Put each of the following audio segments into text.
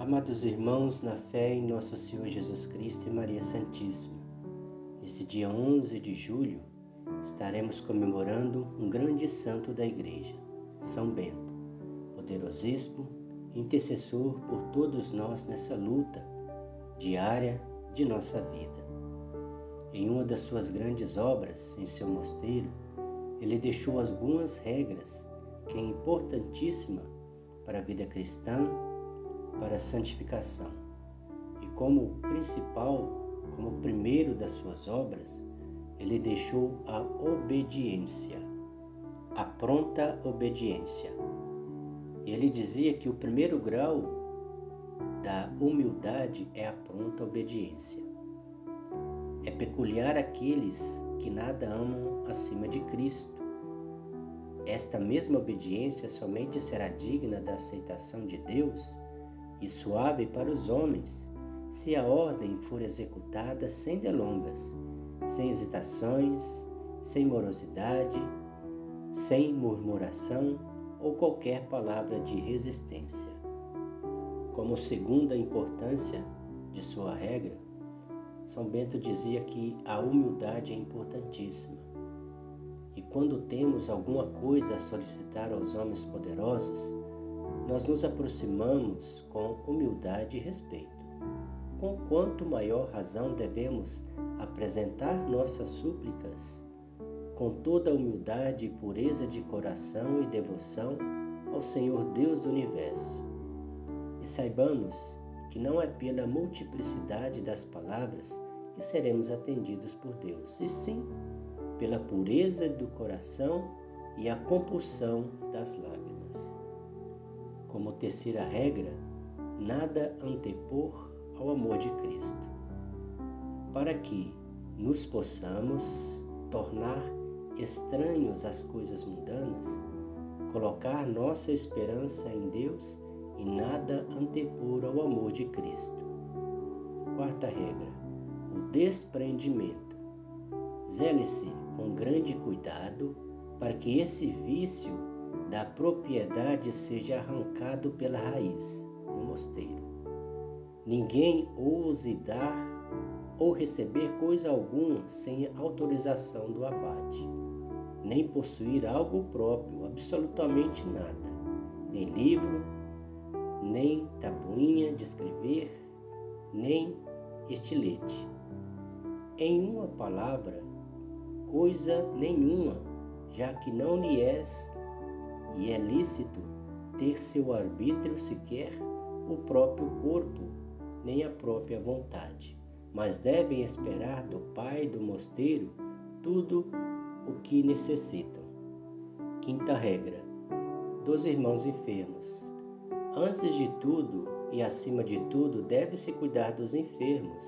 Amados irmãos, na fé em nosso Senhor Jesus Cristo e Maria Santíssima, nesse dia 11 de julho estaremos comemorando um grande santo da Igreja, São Bento, poderosíssimo intercessor por todos nós nessa luta diária de nossa vida. Em uma das suas grandes obras, em seu mosteiro, ele deixou algumas regras que é importantíssima para a vida cristã para a santificação. E como principal, como primeiro das suas obras, ele deixou a obediência, a pronta obediência. E ele dizia que o primeiro grau da humildade é a pronta obediência. É peculiar aqueles que nada amam acima de Cristo. Esta mesma obediência somente será digna da aceitação de Deus e suave para os homens, se a ordem for executada sem delongas, sem hesitações, sem morosidade, sem murmuração ou qualquer palavra de resistência. Como segunda importância de sua regra, São Bento dizia que a humildade é importantíssima. E quando temos alguma coisa a solicitar aos homens poderosos, nós nos aproximamos com humildade e respeito. Com quanto maior razão devemos apresentar nossas súplicas com toda a humildade e pureza de coração e devoção ao Senhor Deus do universo. E saibamos que não é pela multiplicidade das palavras que seremos atendidos por Deus, e sim pela pureza do coração e a compulsão das lágrimas. Como terceira regra, nada antepor ao amor de Cristo, para que nos possamos tornar estranhos às coisas mundanas, colocar nossa esperança em Deus e nada antepor ao amor de Cristo. Quarta regra: o desprendimento. Zele-se com grande cuidado para que esse vício da propriedade seja arrancado pela raiz no mosteiro. Ninguém ouse dar ou receber coisa alguma sem autorização do abade, nem possuir algo próprio, absolutamente nada, nem livro, nem tabuinha de escrever, nem estilete. Em uma palavra, coisa nenhuma, já que não lhe és e é lícito ter seu arbítrio sequer o próprio corpo, nem a própria vontade, mas devem esperar do pai do mosteiro tudo o que necessitam. Quinta regra: dos irmãos enfermos. Antes de tudo e acima de tudo, deve-se cuidar dos enfermos,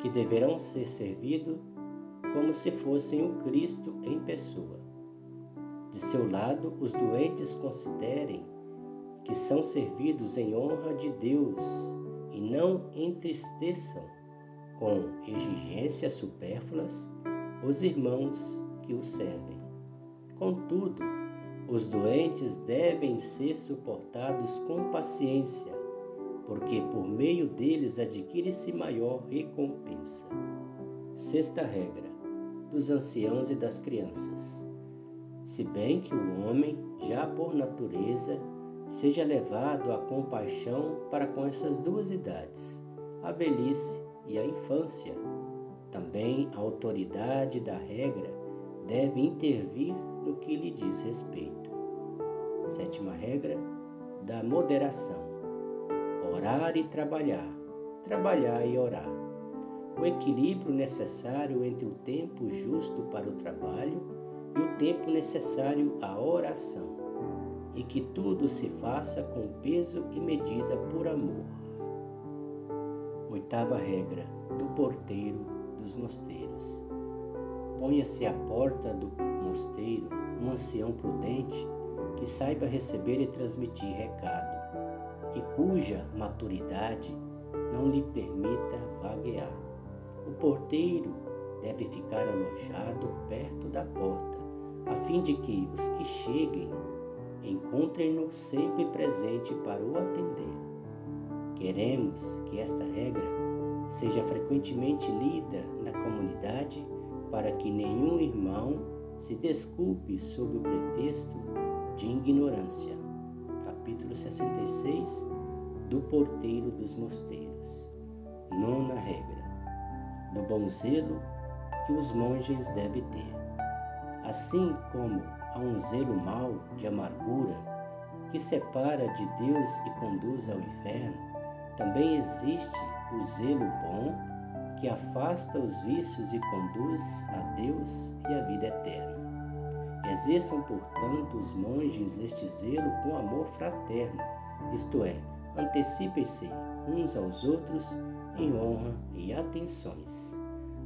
que deverão ser servidos como se fossem o Cristo em pessoa. De seu lado, os doentes considerem que são servidos em honra de Deus e não entristeçam com exigências supérfluas os irmãos que os servem. Contudo, os doentes devem ser suportados com paciência, porque por meio deles adquire-se maior recompensa. Sexta regra: dos anciãos e das crianças se bem que o homem, já por natureza, seja levado à compaixão para com essas duas idades, a velhice e a infância. Também a autoridade da regra deve intervir no que lhe diz respeito. Sétima regra da moderação: orar e trabalhar, trabalhar e orar. O equilíbrio necessário entre o tempo justo para o trabalho e o tempo necessário à oração, e que tudo se faça com peso e medida por amor. Oitava regra do porteiro dos mosteiros. Ponha-se à porta do mosteiro um ancião prudente que saiba receber e transmitir recado, e cuja maturidade não lhe permita vaguear. O porteiro deve ficar alojado perto da porta, a fim de que os que cheguem encontrem-no sempre presente para o atender. Queremos que esta regra seja frequentemente lida na comunidade para que nenhum irmão se desculpe sob o pretexto de ignorância. Capítulo 66 do Porteiro dos Mosteiros. Nona regra: do bom zelo que os monges devem ter. Assim como há um zelo mau de amargura que separa de Deus e conduz ao inferno, também existe o zelo bom que afasta os vícios e conduz a Deus e a vida eterna. Exerçam, portanto, os monges este zelo com amor fraterno, isto é, antecipem-se uns aos outros em honra e atenções.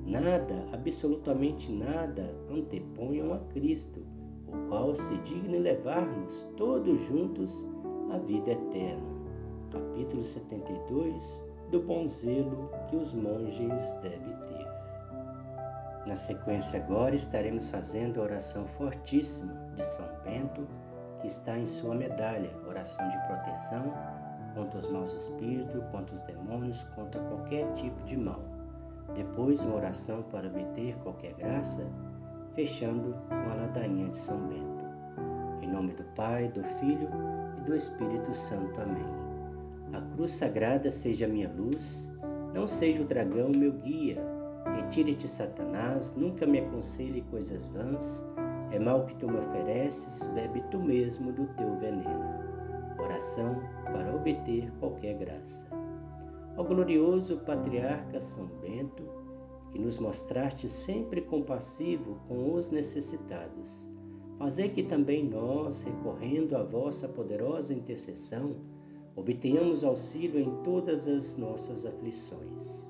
Nada, absolutamente nada, anteponham a Cristo, o qual se digna levar-nos todos juntos à vida eterna. Capítulo 72 do bom zelo que os monges devem ter. Na sequência, agora estaremos fazendo a oração fortíssima de São Bento, que está em sua medalha, oração de proteção contra os maus espíritos, contra os demônios, contra qualquer tipo de mal. Depois, uma oração para obter qualquer graça, fechando com a ladainha de São Bento. Em nome do Pai, do Filho e do Espírito Santo. Amém. A cruz sagrada seja minha luz, não seja o dragão meu guia. Retire-te, Satanás, nunca me aconselhe coisas vãs. É mal que tu me ofereces, bebe tu mesmo do teu veneno. Oração para obter qualquer graça. Ao glorioso patriarca São Bento, que nos mostraste sempre compassivo com os necessitados, fazei que também nós, recorrendo à vossa poderosa intercessão, obtenhamos auxílio em todas as nossas aflições.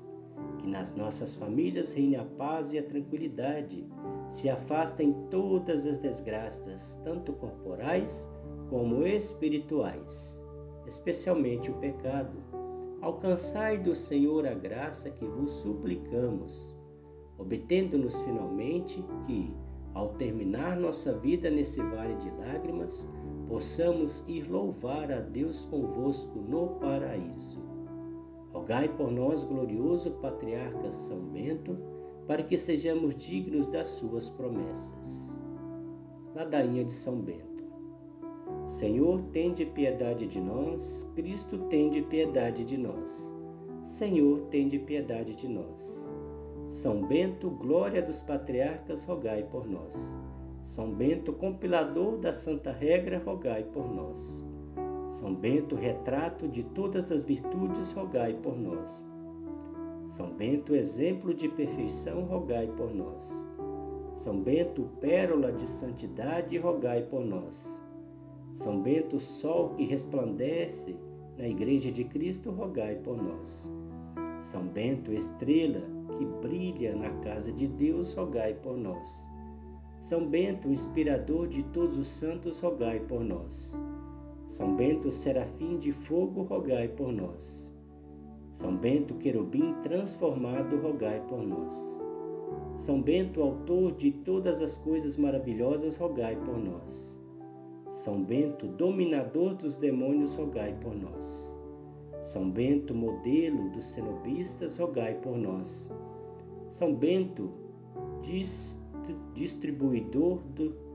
Que nas nossas famílias reine a paz e a tranquilidade, se afastem todas as desgraças, tanto corporais como espirituais, especialmente o pecado. Alcançai do Senhor a graça que vos suplicamos, obtendo-nos finalmente que, ao terminar nossa vida nesse vale de lágrimas, possamos ir louvar a Deus convosco no paraíso. Rogai por nós, glorioso patriarca São Bento, para que sejamos dignos das suas promessas. Ladainha de São Bento. Senhor, tende piedade de nós. Cristo, tende piedade de nós. Senhor, tende piedade de nós. São Bento, glória dos patriarcas, rogai por nós. São Bento, compilador da Santa Regra, rogai por nós. São Bento, retrato de todas as virtudes, rogai por nós. São Bento, exemplo de perfeição, rogai por nós. São Bento, pérola de santidade, rogai por nós. São Bento, sol que resplandece na Igreja de Cristo, rogai por nós. São Bento, estrela que brilha na casa de Deus, rogai por nós. São Bento, inspirador de todos os santos, rogai por nós. São Bento, serafim de fogo, rogai por nós. São Bento, querubim transformado, rogai por nós. São Bento, autor de todas as coisas maravilhosas, rogai por nós. São Bento, dominador dos demônios, rogai por nós. São Bento, modelo dos cenobistas, rogai por nós. São Bento, diz distribuidor do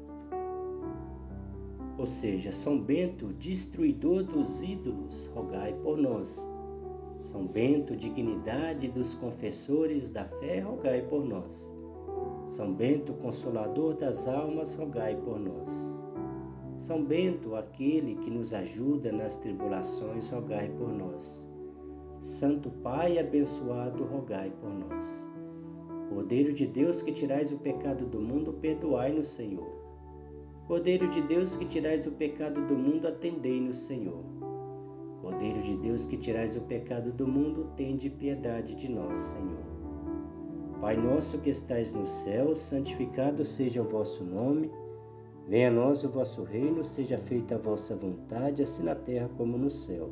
ou seja, São Bento, destruidor dos ídolos, rogai por nós. São Bento, dignidade dos confessores da fé, rogai por nós. São Bento, consolador das almas, rogai por nós. São Bento, aquele que nos ajuda nas tribulações, rogai por nós. Santo Pai abençoado, rogai por nós. Cordeiro de Deus que tirais o pecado do mundo, perdoai-nos, Senhor. Cordeiro de Deus que tirais o pecado do mundo, atendei-nos, Senhor. Cordeiro de Deus que tirais o pecado do mundo, tende piedade de nós, Senhor. Pai nosso que estais no céu, santificado seja o vosso nome. Venha a nós o vosso reino, seja feita a vossa vontade, assim na terra como no céu.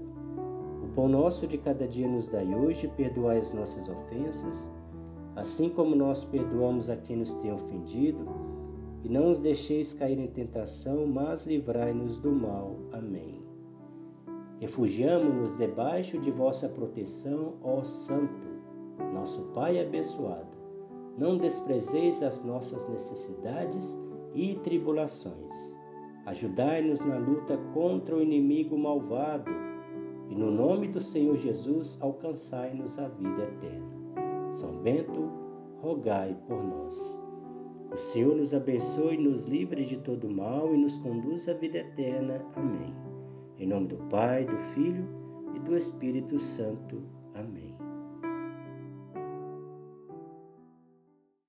O pão nosso de cada dia nos dai hoje, perdoai as nossas ofensas, assim como nós perdoamos a quem nos tem ofendido, e não os deixeis cair em tentação, mas livrai-nos do mal. Amém. Refugiamo-nos debaixo de vossa proteção, ó Santo, nosso Pai abençoado. Não desprezeis as nossas necessidades e tribulações. Ajudai-nos na luta contra o inimigo malvado e, no nome do Senhor Jesus, alcançai-nos a vida eterna. São Bento, rogai por nós. O Senhor nos abençoe, nos livre de todo mal e nos conduz à vida eterna. Amém. Em nome do Pai, do Filho e do Espírito Santo.